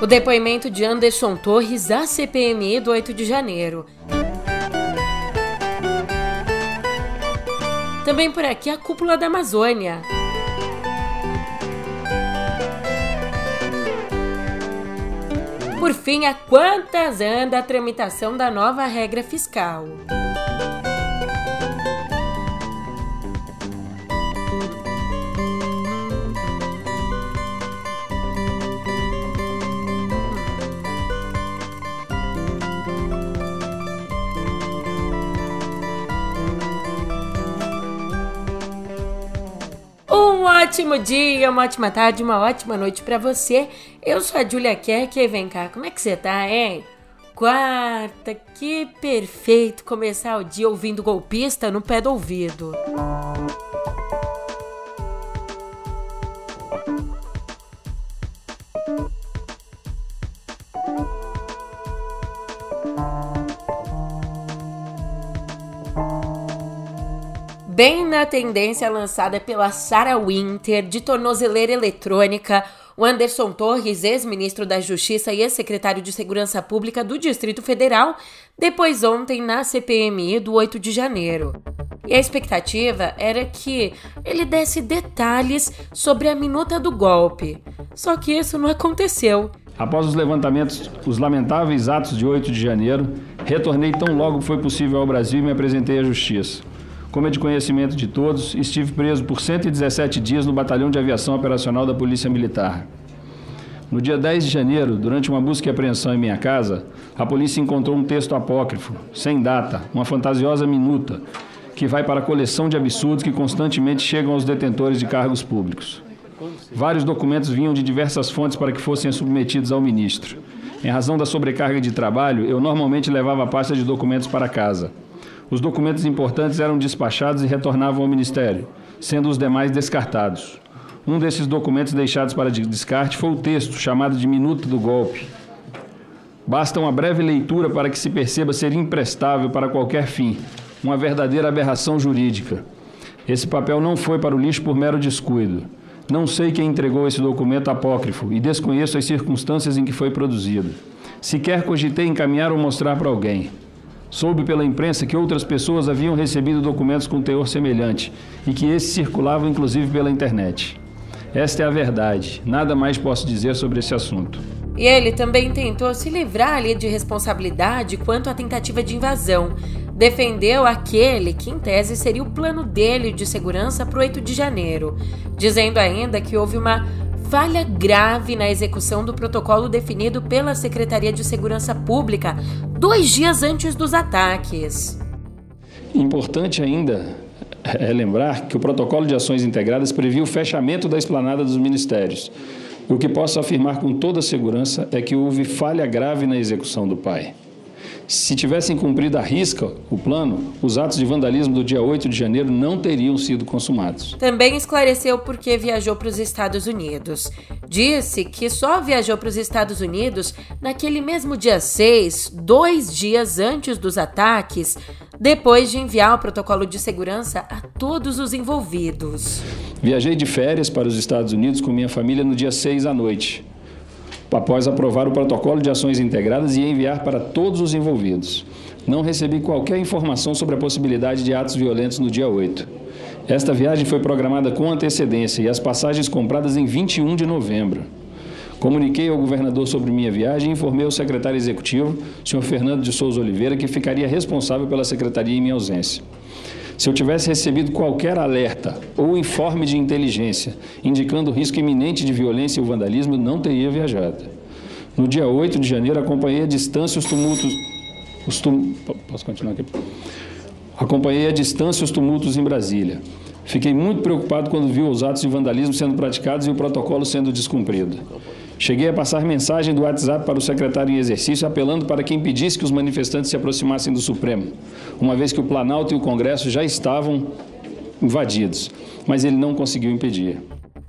O depoimento de Anderson Torres à CPMI do 8 de janeiro. Também por aqui a cúpula da Amazônia. Por fim, a quantas anda a tramitação da nova regra fiscal? Ótimo dia, uma ótima tarde, uma ótima noite para você. Eu sou a Julia Kerk e vem cá, como é que você tá, hein? Quarta, que perfeito começar o dia ouvindo golpista no pé do ouvido. Bem na tendência lançada pela Sarah Winter de tornozeleira eletrônica, o Anderson Torres, ex-ministro da Justiça e ex-secretário de Segurança Pública do Distrito Federal, depois ontem na CPMI do 8 de janeiro. E a expectativa era que ele desse detalhes sobre a minuta do golpe. Só que isso não aconteceu. Após os levantamentos, os lamentáveis atos de 8 de janeiro, retornei tão logo foi possível ao Brasil e me apresentei à Justiça. Como é de conhecimento de todos, estive preso por 117 dias no Batalhão de Aviação Operacional da Polícia Militar. No dia 10 de janeiro, durante uma busca e apreensão em minha casa, a polícia encontrou um texto apócrifo, sem data, uma fantasiosa minuta, que vai para a coleção de absurdos que constantemente chegam aos detentores de cargos públicos. Vários documentos vinham de diversas fontes para que fossem submetidos ao ministro. Em razão da sobrecarga de trabalho, eu normalmente levava a pasta de documentos para casa. Os documentos importantes eram despachados e retornavam ao Ministério, sendo os demais descartados. Um desses documentos deixados para descarte foi o texto, chamado de Minuto do Golpe. Basta uma breve leitura para que se perceba ser imprestável para qualquer fim, uma verdadeira aberração jurídica. Esse papel não foi para o lixo por mero descuido. Não sei quem entregou esse documento apócrifo e desconheço as circunstâncias em que foi produzido. Sequer cogitei encaminhar ou mostrar para alguém. Soube pela imprensa que outras pessoas haviam recebido documentos com teor semelhante e que esses circulavam inclusive pela internet. Esta é a verdade. Nada mais posso dizer sobre esse assunto. E ele também tentou se livrar ali de responsabilidade quanto à tentativa de invasão. Defendeu aquele que, em tese, seria o plano dele de segurança para o 8 de janeiro, dizendo ainda que houve uma falha grave na execução do protocolo definido pela Secretaria de Segurança Pública dois dias antes dos ataques. Importante ainda é lembrar que o protocolo de ações integradas previa o fechamento da esplanada dos ministérios. O que posso afirmar com toda segurança é que houve falha grave na execução do PAI. Se tivessem cumprido a risca o plano, os atos de vandalismo do dia 8 de janeiro não teriam sido consumados. Também esclareceu por que viajou para os Estados Unidos. Disse que só viajou para os Estados Unidos naquele mesmo dia 6, dois dias antes dos ataques, depois de enviar o protocolo de segurança a todos os envolvidos. Viajei de férias para os Estados Unidos com minha família no dia 6 à noite após aprovar o protocolo de ações integradas e enviar para todos os envolvidos. Não recebi qualquer informação sobre a possibilidade de atos violentos no dia 8. Esta viagem foi programada com antecedência e as passagens compradas em 21 de novembro. Comuniquei ao governador sobre minha viagem e informei o secretário executivo, senhor Fernando de Souza Oliveira, que ficaria responsável pela secretaria em minha ausência. Se eu tivesse recebido qualquer alerta ou informe de inteligência indicando risco iminente de violência e vandalismo, não teria viajado. No dia 8 de janeiro, acompanhei à distância os tumultos. Os tum... Posso continuar aqui? Acompanhei à distância os tumultos em Brasília. Fiquei muito preocupado quando vi os atos de vandalismo sendo praticados e o protocolo sendo descumprido. Cheguei a passar mensagem do WhatsApp para o secretário em exercício apelando para que impedisse que os manifestantes se aproximassem do Supremo, uma vez que o Planalto e o Congresso já estavam invadidos, mas ele não conseguiu impedir.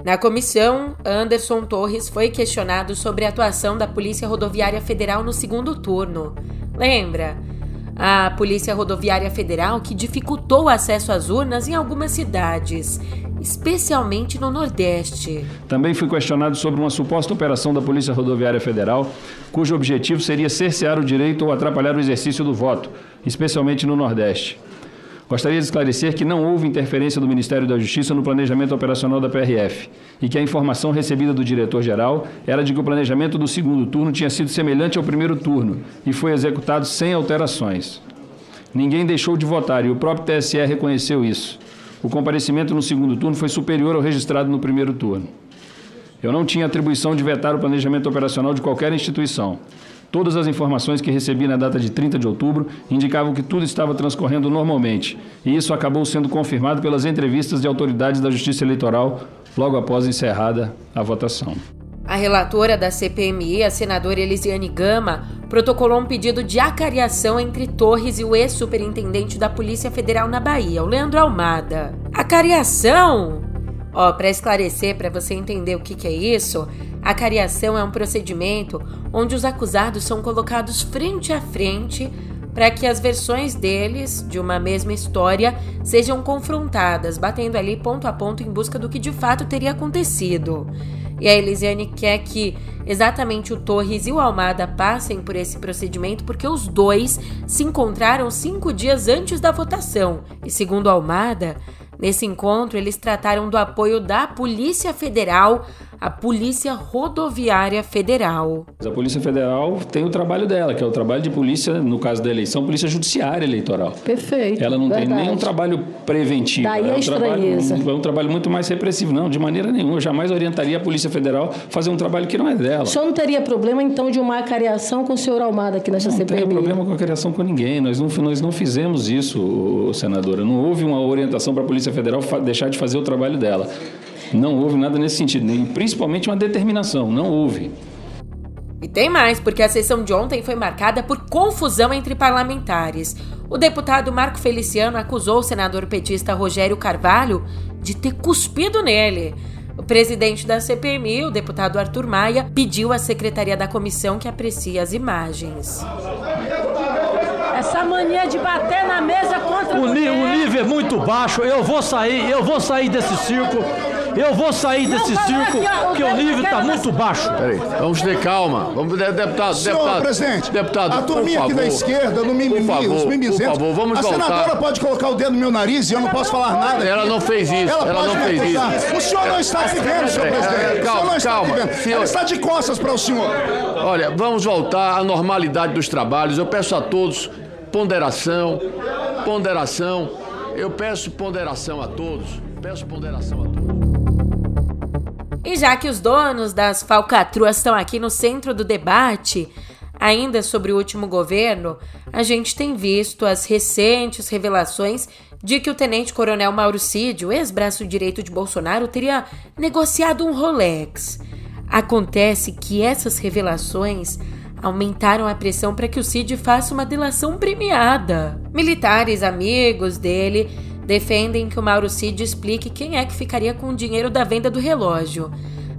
Na comissão, Anderson Torres foi questionado sobre a atuação da Polícia Rodoviária Federal no segundo turno. Lembra? A Polícia Rodoviária Federal que dificultou o acesso às urnas em algumas cidades. Especialmente no Nordeste. Também fui questionado sobre uma suposta operação da Polícia Rodoviária Federal, cujo objetivo seria cercear o direito ou atrapalhar o exercício do voto, especialmente no Nordeste. Gostaria de esclarecer que não houve interferência do Ministério da Justiça no planejamento operacional da PRF e que a informação recebida do diretor-geral era de que o planejamento do segundo turno tinha sido semelhante ao primeiro turno e foi executado sem alterações. Ninguém deixou de votar e o próprio TSE reconheceu isso. O comparecimento no segundo turno foi superior ao registrado no primeiro turno. Eu não tinha atribuição de vetar o planejamento operacional de qualquer instituição. Todas as informações que recebi na data de 30 de outubro indicavam que tudo estava transcorrendo normalmente, e isso acabou sendo confirmado pelas entrevistas de autoridades da Justiça Eleitoral logo após encerrada a votação. A relatora da CPMI, a senadora Elisiane Gama, protocolou um pedido de acariação entre Torres e o ex-superintendente da Polícia Federal na Bahia, o Leandro Almada. Acariação? Ó, para esclarecer, para você entender o que, que é isso, a cariação é um procedimento onde os acusados são colocados frente a frente para que as versões deles de uma mesma história sejam confrontadas, batendo ali ponto a ponto em busca do que de fato teria acontecido. E a Elisiane quer que exatamente o Torres e o Almada passem por esse procedimento porque os dois se encontraram cinco dias antes da votação. E segundo Almada, nesse encontro eles trataram do apoio da Polícia Federal a Polícia Rodoviária Federal. A Polícia Federal tem o trabalho dela, que é o trabalho de polícia, no caso da eleição, Polícia Judiciária Eleitoral. Perfeito. Ela não verdade. tem nenhum trabalho preventivo. Daí é a um estranheza. trabalho, é um trabalho muito mais repressivo. Não, de maneira nenhuma. Eu jamais orientaria a Polícia Federal a fazer um trabalho que não é dela. O senhor não teria problema, então, de uma acariação com o senhor Almada aqui nesta Não CPMI? tem problema com a criação com ninguém. Nós não, nós não fizemos isso, senadora. Não houve uma orientação para a Polícia Federal deixar de fazer o trabalho dela. Não houve nada nesse sentido, nem principalmente uma determinação. Não houve. E tem mais, porque a sessão de ontem foi marcada por confusão entre parlamentares. O deputado Marco Feliciano acusou o senador petista Rogério Carvalho de ter cuspido nele. O presidente da CPMI, o deputado Arthur Maia, pediu à secretaria da comissão que aprecie as imagens. Essa mania de bater na mesa contra O, o nível é muito baixo. Eu vou sair, eu vou sair desse circo. Eu vou sair desse circo, ó, o porque o dedo nível está muito baixo. Peraí, vamos ter calma. Vamos, de- deputado, Senhor deputado. presidente, deputado, a turminha aqui da esquerda, no mimimi, por favor, os mimizentos. Por favor, vamos a voltar. senadora pode colocar o dedo no meu nariz e eu não posso falar nada. Ela não fez isso, Ela, ela pode não me fez acusar. isso. O senhor não está se vendo, senhor É, presidente. é, o senhor calma, não está calma. Senhor- Ela está de costas para o senhor. Olha, vamos voltar à normalidade dos trabalhos. Eu peço a todos ponderação, ponderação. Eu peço ponderação a todos. Peço ponderação a todos. E já que os donos das falcatruas estão aqui no centro do debate, ainda sobre o último governo, a gente tem visto as recentes revelações de que o tenente-coronel Mauro Cid, o ex-braço direito de Bolsonaro, teria negociado um Rolex. Acontece que essas revelações aumentaram a pressão para que o Cid faça uma delação premiada. Militares amigos dele defendem que o Mauro Cid explique quem é que ficaria com o dinheiro da venda do relógio.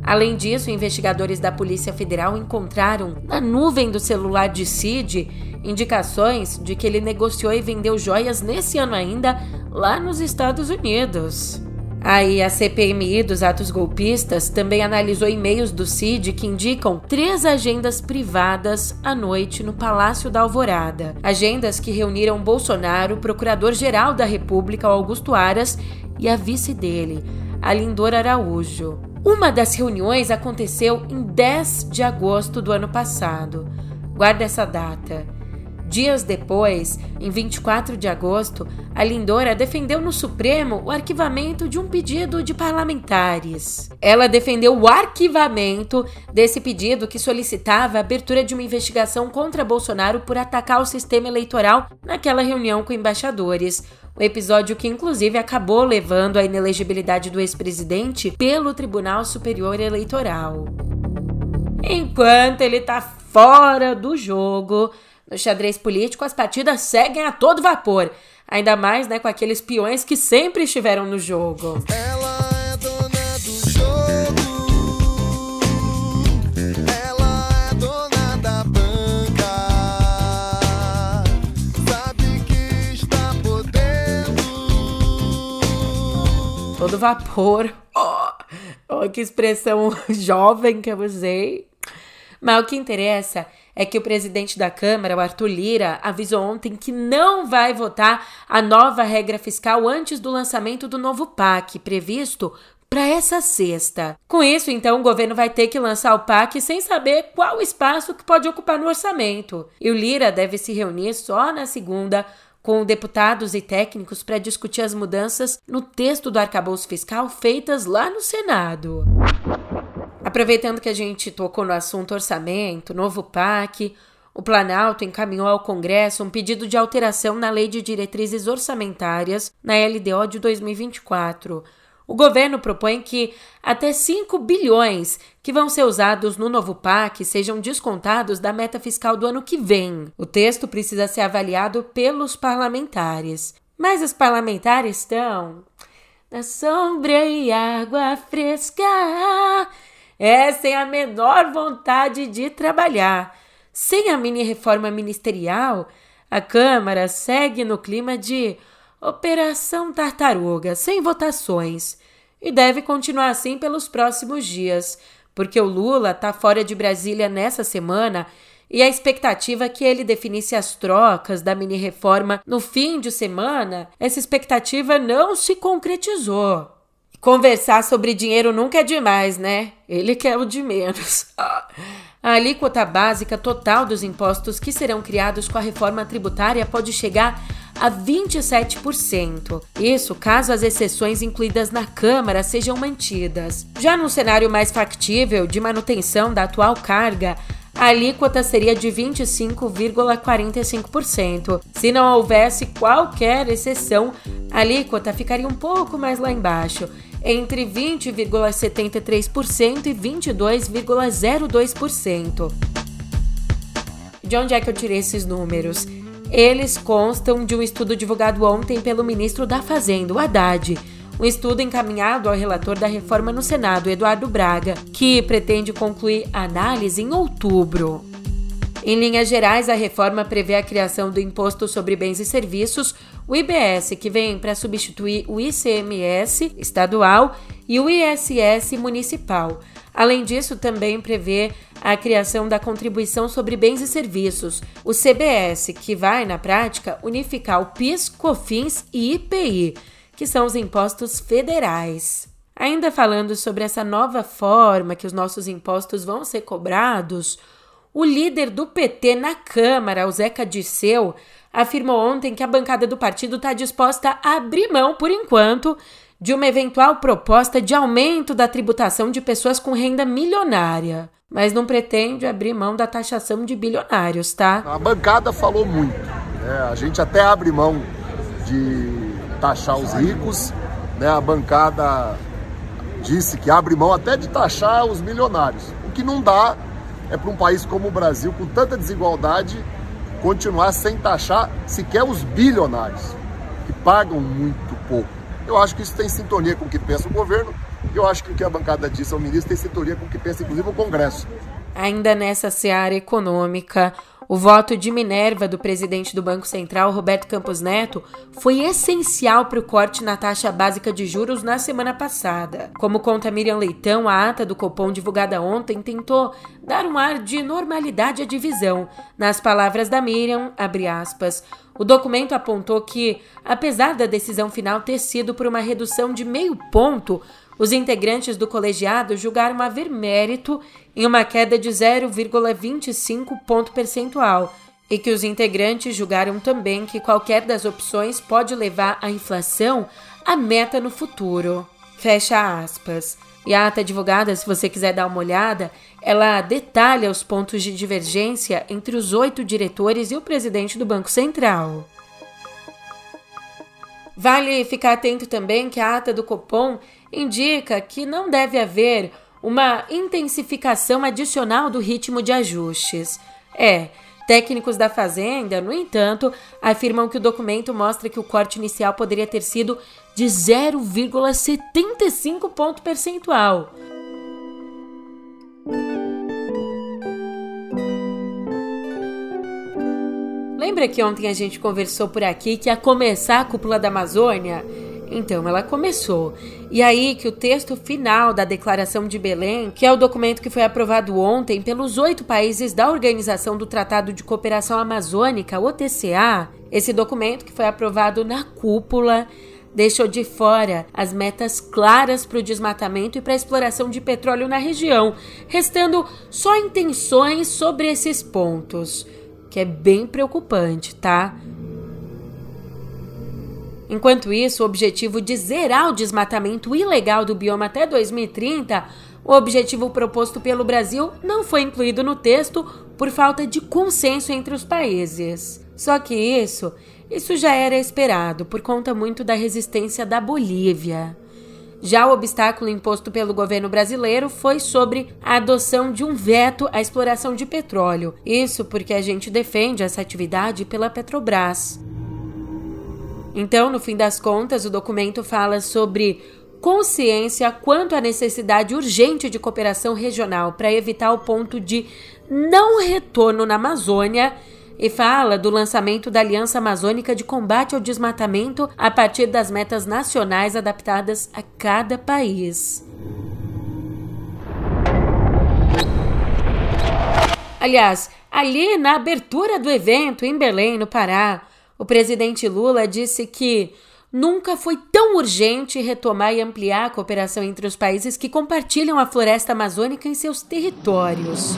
Além disso, investigadores da Polícia Federal encontraram na nuvem do celular de Cid indicações de que ele negociou e vendeu joias nesse ano ainda lá nos Estados Unidos. Aí a CPMI dos atos golpistas também analisou e-mails do Cid que indicam três agendas privadas à noite no Palácio da Alvorada. Agendas que reuniram Bolsonaro, procurador-geral da República, Augusto Aras, e a vice dele, a Lindor Araújo. Uma das reuniões aconteceu em 10 de agosto do ano passado. Guarda essa data. Dias depois, em 24 de agosto, a Lindora defendeu no Supremo o arquivamento de um pedido de parlamentares. Ela defendeu o arquivamento desse pedido que solicitava a abertura de uma investigação contra Bolsonaro por atacar o sistema eleitoral naquela reunião com embaixadores. O episódio que, inclusive, acabou levando à inelegibilidade do ex-presidente pelo Tribunal Superior Eleitoral. Enquanto ele tá fora do jogo, no xadrez político as partidas seguem a todo vapor. Ainda mais, né, com aqueles peões que sempre estiveram no jogo. Ela é dona do jogo. Ela é dona da banca. Sabe que está podendo. todo vapor. Oh, oh, que expressão jovem que eu usei. Mas o que interessa é que o presidente da Câmara, o Arthur Lira, avisou ontem que não vai votar a nova regra fiscal antes do lançamento do novo PAC, previsto para essa sexta. Com isso, então, o governo vai ter que lançar o PAC sem saber qual espaço que pode ocupar no orçamento. E o Lira deve se reunir só na segunda com deputados e técnicos para discutir as mudanças no texto do arcabouço fiscal feitas lá no Senado. Aproveitando que a gente tocou no assunto orçamento, novo PAC, o Planalto encaminhou ao Congresso um pedido de alteração na Lei de Diretrizes Orçamentárias, na LDO de 2024. O governo propõe que até 5 bilhões que vão ser usados no novo PAC sejam descontados da meta fiscal do ano que vem. O texto precisa ser avaliado pelos parlamentares. Mas os parlamentares estão na sombra e água fresca é sem a menor vontade de trabalhar. Sem a mini reforma ministerial, a Câmara segue no clima de Operação Tartaruga, sem votações, e deve continuar assim pelos próximos dias, porque o Lula está fora de Brasília nessa semana e a expectativa é que ele definisse as trocas da mini reforma no fim de semana, essa expectativa não se concretizou. Conversar sobre dinheiro nunca é demais, né? Ele quer o de menos. A alíquota básica total dos impostos que serão criados com a reforma tributária pode chegar a 27%. Isso caso as exceções incluídas na Câmara sejam mantidas. Já num cenário mais factível de manutenção da atual carga, a alíquota seria de 25,45%. Se não houvesse qualquer exceção, a alíquota ficaria um pouco mais lá embaixo entre 20,73% e 22,02%. De onde é que eu tirei esses números? Eles constam de um estudo divulgado ontem pelo ministro da Fazenda, o Haddad. Um estudo encaminhado ao relator da reforma no Senado, Eduardo Braga, que pretende concluir a análise em outubro. Em linhas gerais, a reforma prevê a criação do Imposto sobre Bens e Serviços, o IBS, que vem para substituir o ICMS estadual e o ISS municipal. Além disso, também prevê a criação da Contribuição sobre Bens e Serviços, o CBS, que vai, na prática, unificar o PIS, COFINS e IPI, que são os impostos federais. Ainda falando sobre essa nova forma que os nossos impostos vão ser cobrados, o líder do PT na Câmara, o Zeca Disseu, afirmou ontem que a bancada do partido está disposta a abrir mão, por enquanto, de uma eventual proposta de aumento da tributação de pessoas com renda milionária. Mas não pretende abrir mão da taxação de bilionários, tá? A bancada falou muito. Né? A gente até abre mão de taxar os ricos. Né? A bancada disse que abre mão até de taxar os milionários. O que não dá é para um país como o Brasil, com tanta desigualdade, continuar sem taxar sequer os bilionários, que pagam muito pouco. Eu acho que isso tem sintonia com o que pensa o governo, e eu acho que o que a bancada disse ao ministro tem sintonia com o que pensa, inclusive, o Congresso. Ainda nessa seara econômica, o voto de Minerva do presidente do Banco Central, Roberto Campos Neto, foi essencial para o corte na taxa básica de juros na semana passada. Como conta Miriam Leitão, a ata do Copom divulgada ontem tentou dar um ar de normalidade à divisão. Nas palavras da Miriam, abre aspas, o documento apontou que, apesar da decisão final ter sido por uma redução de meio ponto, os integrantes do colegiado julgaram haver mérito em uma queda de 0,25 ponto percentual e que os integrantes julgaram também que qualquer das opções pode levar a inflação à meta no futuro. Fecha aspas. E a ata advogada, se você quiser dar uma olhada, ela detalha os pontos de divergência entre os oito diretores e o presidente do Banco Central. Vale ficar atento também que a ata do Copom indica que não deve haver uma intensificação adicional do ritmo de ajustes. É, técnicos da Fazenda, no entanto, afirmam que o documento mostra que o corte inicial poderia ter sido de 0,75 ponto percentual. Lembra que ontem a gente conversou por aqui que a começar a cúpula da Amazônia Então, ela começou. E aí que o texto final da Declaração de Belém, que é o documento que foi aprovado ontem pelos oito países da Organização do Tratado de Cooperação Amazônica, OTCA, esse documento que foi aprovado na cúpula deixou de fora as metas claras para o desmatamento e para a exploração de petróleo na região, restando só intenções sobre esses pontos, que é bem preocupante, tá? Enquanto isso, o objetivo de zerar o desmatamento ilegal do bioma até 2030, o objetivo proposto pelo Brasil não foi incluído no texto por falta de consenso entre os países. Só que isso, isso já era esperado por conta muito da resistência da Bolívia. Já o obstáculo imposto pelo governo brasileiro foi sobre a adoção de um veto à exploração de petróleo. Isso porque a gente defende essa atividade pela Petrobras. Então, no fim das contas, o documento fala sobre consciência quanto à necessidade urgente de cooperação regional para evitar o ponto de não retorno na Amazônia e fala do lançamento da Aliança Amazônica de Combate ao Desmatamento a partir das metas nacionais adaptadas a cada país. Aliás, ali na abertura do evento em Belém, no Pará, o presidente Lula disse que nunca foi tão urgente retomar e ampliar a cooperação entre os países que compartilham a floresta amazônica em seus territórios.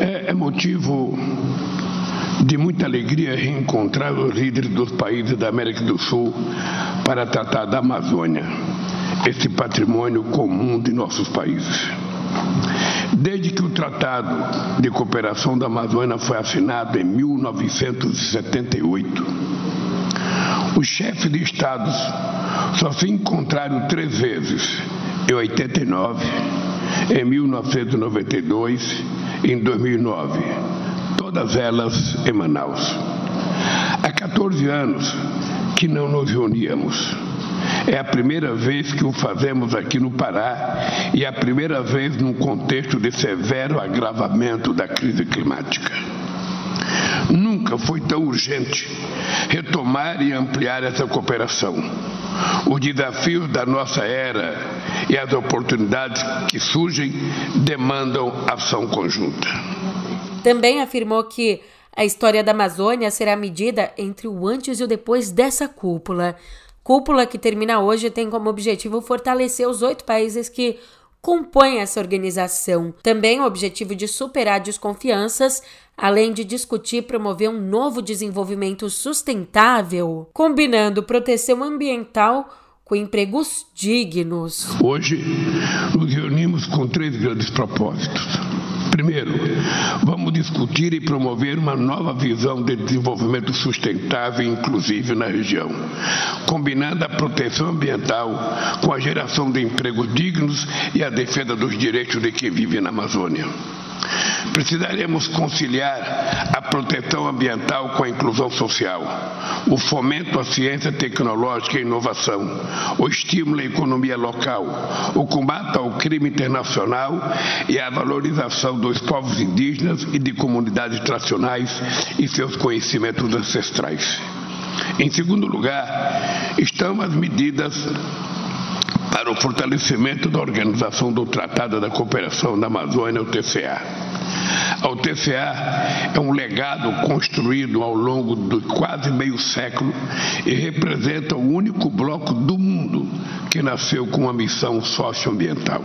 É, é motivo de muita alegria reencontrar os líderes dos países da América do Sul para tratar da Amazônia, esse patrimônio comum de nossos países. Desde que o Tratado de Cooperação da Amazônia foi assinado em 1978, os chefes de estados só se encontraram três vezes, em 89, em 1992 e em 2009, todas elas em Manaus. Há 14 anos que não nos reuníamos. É a primeira vez que o fazemos aqui no Pará e é a primeira vez num contexto de severo agravamento da crise climática. Nunca foi tão urgente retomar e ampliar essa cooperação. Os desafios da nossa era e as oportunidades que surgem demandam ação conjunta. Também afirmou que a história da Amazônia será medida entre o antes e o depois dessa cúpula. Cúpula que termina hoje tem como objetivo fortalecer os oito países que compõem essa organização. Também o objetivo de superar desconfianças, além de discutir e promover um novo desenvolvimento sustentável, combinando proteção ambiental com empregos dignos. Hoje nos reunimos com três grandes propósitos. Primeiro, vamos discutir e promover uma nova visão de desenvolvimento sustentável e inclusivo na região, combinando a proteção ambiental com a geração de empregos dignos e a defesa dos direitos de quem vive na Amazônia. Precisaremos conciliar a proteção ambiental com a inclusão social, o fomento à ciência tecnológica e inovação, o estímulo à economia local, o combate ao crime internacional e a valorização dos povos indígenas e de comunidades tradicionais e seus conhecimentos ancestrais. Em segundo lugar, estão as medidas para o fortalecimento da Organização do Tratado da Cooperação da Amazônia, o TCA. A UTCA é um legado construído ao longo de quase meio século e representa o único bloco do mundo que nasceu com uma missão socioambiental.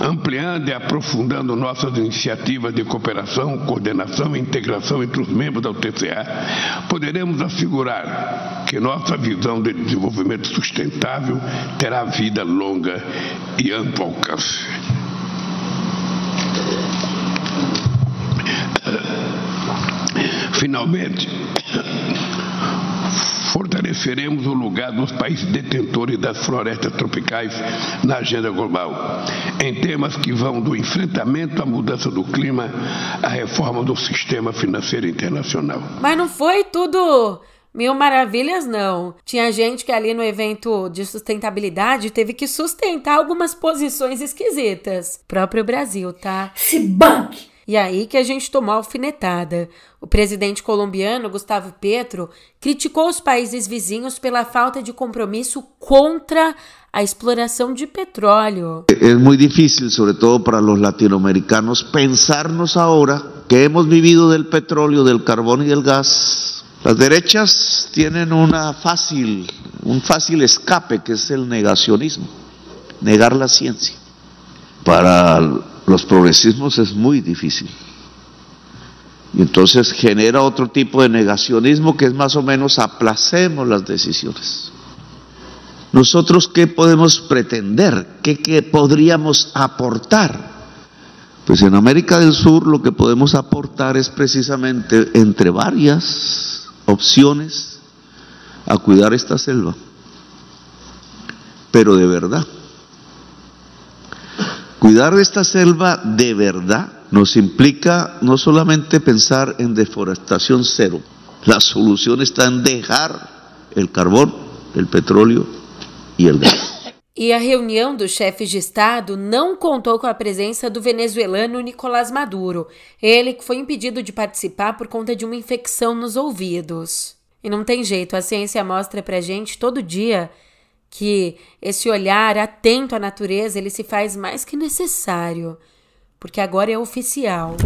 Ampliando e aprofundando nossas iniciativas de cooperação, coordenação e integração entre os membros da UTCA, poderemos assegurar que nossa visão de desenvolvimento sustentável terá vida longa e amplo alcance. Finalmente, fortaleceremos o lugar dos países detentores das florestas tropicais na agenda global, em temas que vão do enfrentamento à mudança do clima à reforma do sistema financeiro internacional. Mas não foi tudo mil maravilhas, não. Tinha gente que ali no evento de sustentabilidade teve que sustentar algumas posições esquisitas. Próprio Brasil, tá? Se banque! E aí que a gente tomou alfinetada. O presidente colombiano, Gustavo Petro, criticou os países vizinhos pela falta de compromisso contra a exploração de petróleo. Es muy difícil, sobre todo para los latinoamericanos, pensarnos ahora que hemos vivido del petróleo, del carbón y del gas. Las derechas tienen una fácil, un fácil escape que es el negacionismo, negar la ciencia. Para los progresismos es muy difícil. Y entonces genera otro tipo de negacionismo que es más o menos aplacemos las decisiones. Nosotros qué podemos pretender, qué, qué podríamos aportar. Pues en América del Sur lo que podemos aportar es precisamente entre varias opciones a cuidar esta selva, pero de verdad. Cuidar esta selva de verdad nos implica no solamente pensar en deforestación cero, la solución está en dejar el carbón, el petróleo y el gas. E a reunião dos chefes de Estado não contou com a presença do venezuelano Nicolás Maduro, ele que foi impedido de participar por conta de uma infecção nos ouvidos. E não tem jeito, a ciência mostra pra gente todo dia que esse olhar atento à natureza ele se faz mais que necessário, porque agora é oficial.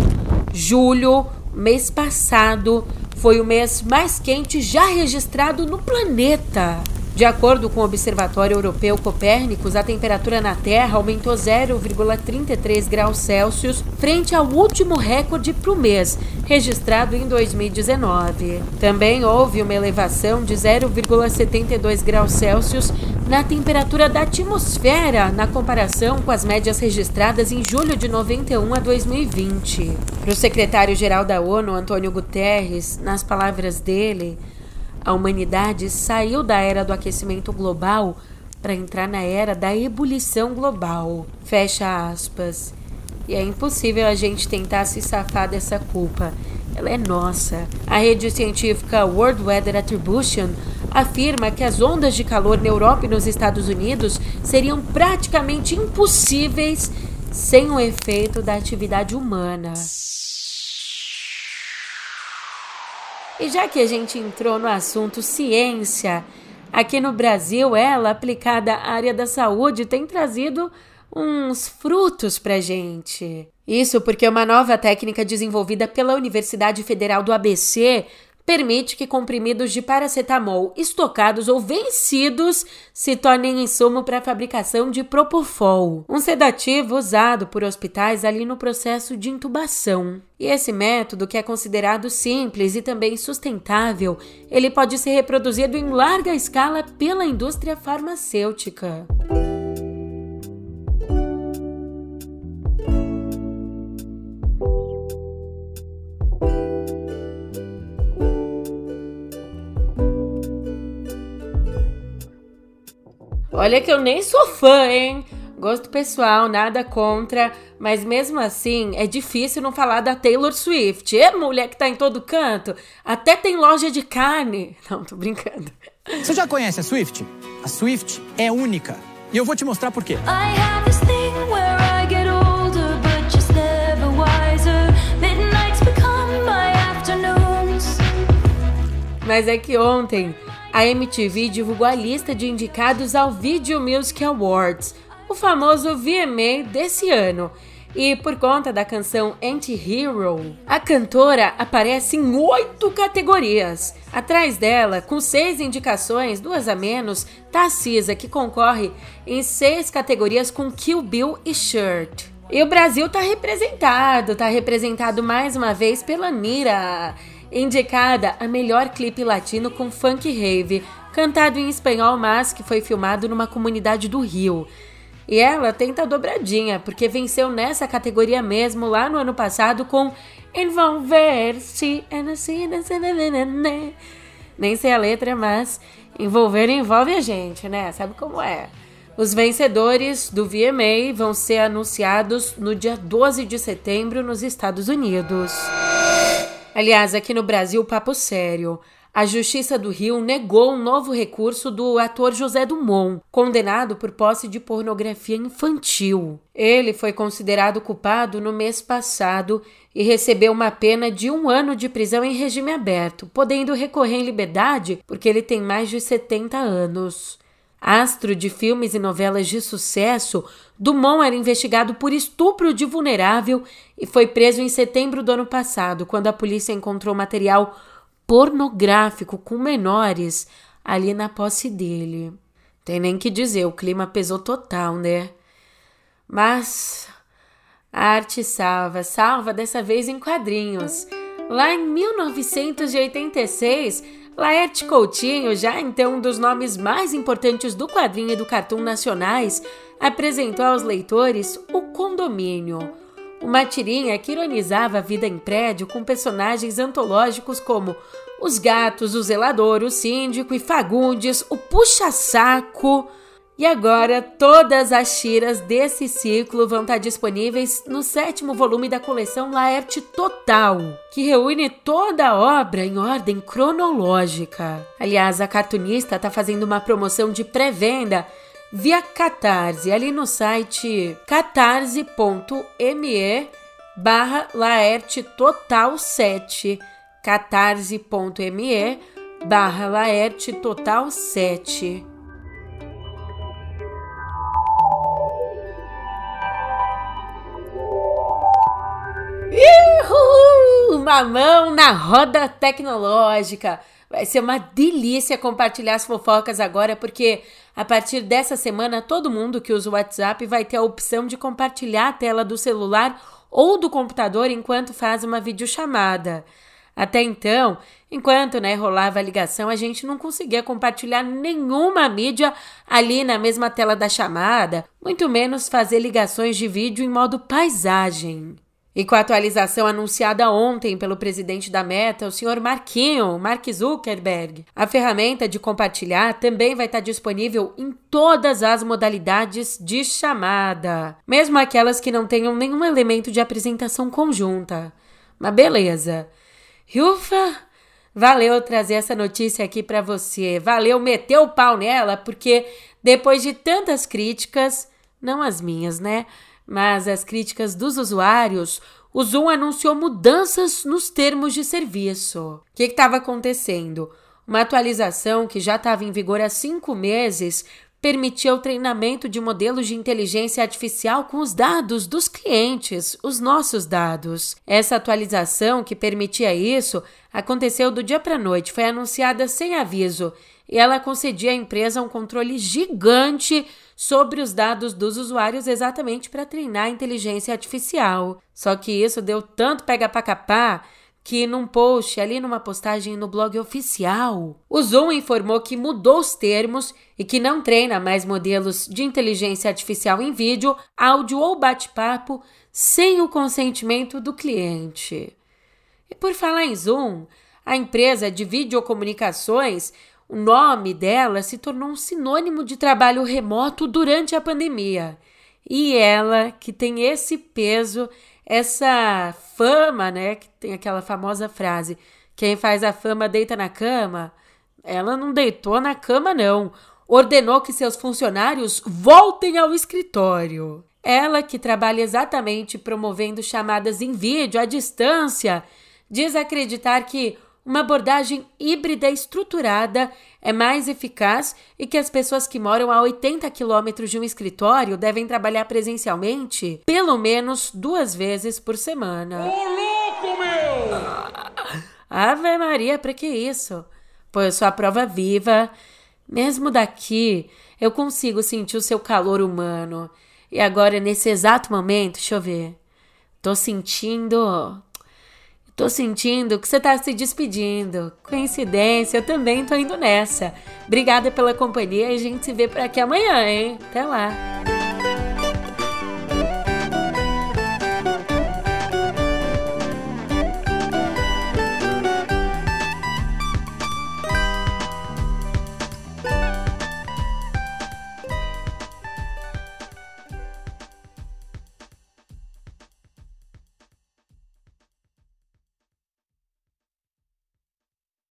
Julho, mês passado, foi o mês mais quente já registrado no planeta. De acordo com o Observatório Europeu Copérnicos, a temperatura na Terra aumentou 0,33 graus Celsius frente ao último recorde para o mês, registrado em 2019. Também houve uma elevação de 0,72 graus Celsius na temperatura da atmosfera, na comparação com as médias registradas em julho de 91 a 2020. Para o secretário-geral da ONU, Antônio Guterres, nas palavras dele, a humanidade saiu da era do aquecimento global para entrar na era da ebulição global. Fecha aspas. E é impossível a gente tentar se safar dessa culpa. Ela é nossa. A rede científica World Weather Attribution afirma que as ondas de calor na Europa e nos Estados Unidos seriam praticamente impossíveis sem o efeito da atividade humana. E já que a gente entrou no assunto ciência, aqui no Brasil, ela, aplicada à área da saúde, tem trazido uns frutos pra gente. Isso porque uma nova técnica desenvolvida pela Universidade Federal do ABC permite que comprimidos de paracetamol estocados ou vencidos se tornem insumo para a fabricação de Propofol, um sedativo usado por hospitais ali no processo de intubação. E esse método, que é considerado simples e também sustentável, ele pode ser reproduzido em larga escala pela indústria farmacêutica. Olha que eu nem sou fã, hein? Gosto pessoal, nada contra, mas mesmo assim é difícil não falar da Taylor Swift. É mulher que tá em todo canto, até tem loja de carne. Não, tô brincando. Você já conhece a Swift? A Swift é única. E eu vou te mostrar por quê. Mas é que ontem a MTV divulgou a lista de indicados ao Video Music Awards, o famoso VMA desse ano. E por conta da canção Anti-Hero, a cantora aparece em oito categorias. Atrás dela, com seis indicações, duas a menos, tá Cisa, que concorre em seis categorias com Kill Bill e Shirt. E o Brasil tá representado, tá representado mais uma vez pela Nira indicada a melhor clipe latino com funk rave, cantado em espanhol, mas que foi filmado numa comunidade do Rio. E ela tenta a dobradinha, porque venceu nessa categoria mesmo lá no ano passado com Envolver-se. Nem sei a letra, mas envolver envolve a gente, né? Sabe como é? Os vencedores do VMA vão ser anunciados no dia 12 de setembro nos Estados Unidos. Aliás, aqui no Brasil, papo sério. a Justiça do Rio negou um novo recurso do ator José Dumont, condenado por posse de pornografia infantil. Ele foi considerado culpado no mês passado e recebeu uma pena de um ano de prisão em regime aberto, podendo recorrer em liberdade porque ele tem mais de 70 anos. Astro de filmes e novelas de sucesso, Dumont era investigado por estupro de vulnerável e foi preso em setembro do ano passado, quando a polícia encontrou material pornográfico com menores ali na posse dele. Tem nem que dizer, o clima pesou total, né? Mas a arte salva, salva dessa vez em quadrinhos. Lá em 1986, Laerte Coutinho, já então um dos nomes mais importantes do quadrinho e do cartoon nacionais, apresentou aos leitores O Condomínio, uma tirinha que ironizava a vida em prédio com personagens antológicos como os gatos, o zelador, o síndico e Fagundes, o puxa-saco. E agora todas as tiras desse ciclo vão estar disponíveis no sétimo volume da coleção Laerte Total, que reúne toda a obra em ordem cronológica. Aliás, a cartunista está fazendo uma promoção de pré-venda via Catarse, ali no site catarse.me barra Laerte Total 7, catarse.me barra Laerte Total 7. Uhul! Mamão na roda tecnológica. Vai ser uma delícia compartilhar as fofocas agora, porque a partir dessa semana todo mundo que usa o WhatsApp vai ter a opção de compartilhar a tela do celular ou do computador enquanto faz uma videochamada. Até então, enquanto né, rolava a ligação, a gente não conseguia compartilhar nenhuma mídia ali na mesma tela da chamada, muito menos fazer ligações de vídeo em modo paisagem. E com a atualização anunciada ontem pelo presidente da Meta, o senhor Marquinho, Mark Zuckerberg, a ferramenta de compartilhar também vai estar disponível em todas as modalidades de chamada, mesmo aquelas que não tenham nenhum elemento de apresentação conjunta. Mas beleza. Ufa! Valeu trazer essa notícia aqui para você. Valeu meter o pau nela, porque depois de tantas críticas, não as minhas, né? Mas as críticas dos usuários, o Zoom anunciou mudanças nos termos de serviço. O que estava acontecendo? Uma atualização que já estava em vigor há cinco meses permitia o treinamento de modelos de inteligência artificial com os dados dos clientes, os nossos dados. Essa atualização que permitia isso aconteceu do dia para a noite, foi anunciada sem aviso ela concedia à empresa um controle gigante sobre os dados dos usuários exatamente para treinar a inteligência artificial. Só que isso deu tanto pega para capar que num post ali numa postagem no blog oficial, o Zoom informou que mudou os termos e que não treina mais modelos de inteligência artificial em vídeo, áudio ou bate-papo sem o consentimento do cliente. E por falar em Zoom, a empresa de videocomunicações o nome dela se tornou um sinônimo de trabalho remoto durante a pandemia. E ela, que tem esse peso, essa fama, né? Que tem aquela famosa frase: quem faz a fama deita na cama. Ela não deitou na cama, não. Ordenou que seus funcionários voltem ao escritório. Ela, que trabalha exatamente promovendo chamadas em vídeo à distância, diz acreditar que uma abordagem híbrida estruturada é mais eficaz e que as pessoas que moram a 80 quilômetros de um escritório devem trabalhar presencialmente pelo menos duas vezes por semana. Ô, louco, meu! Ave Maria, pra que isso? Pô, eu sou a prova viva. Mesmo daqui, eu consigo sentir o seu calor humano. E agora, nesse exato momento, deixa eu ver. Tô sentindo Tô sentindo que você tá se despedindo. Coincidência, eu também tô indo nessa. Obrigada pela companhia e a gente se vê por aqui amanhã, hein? Até lá.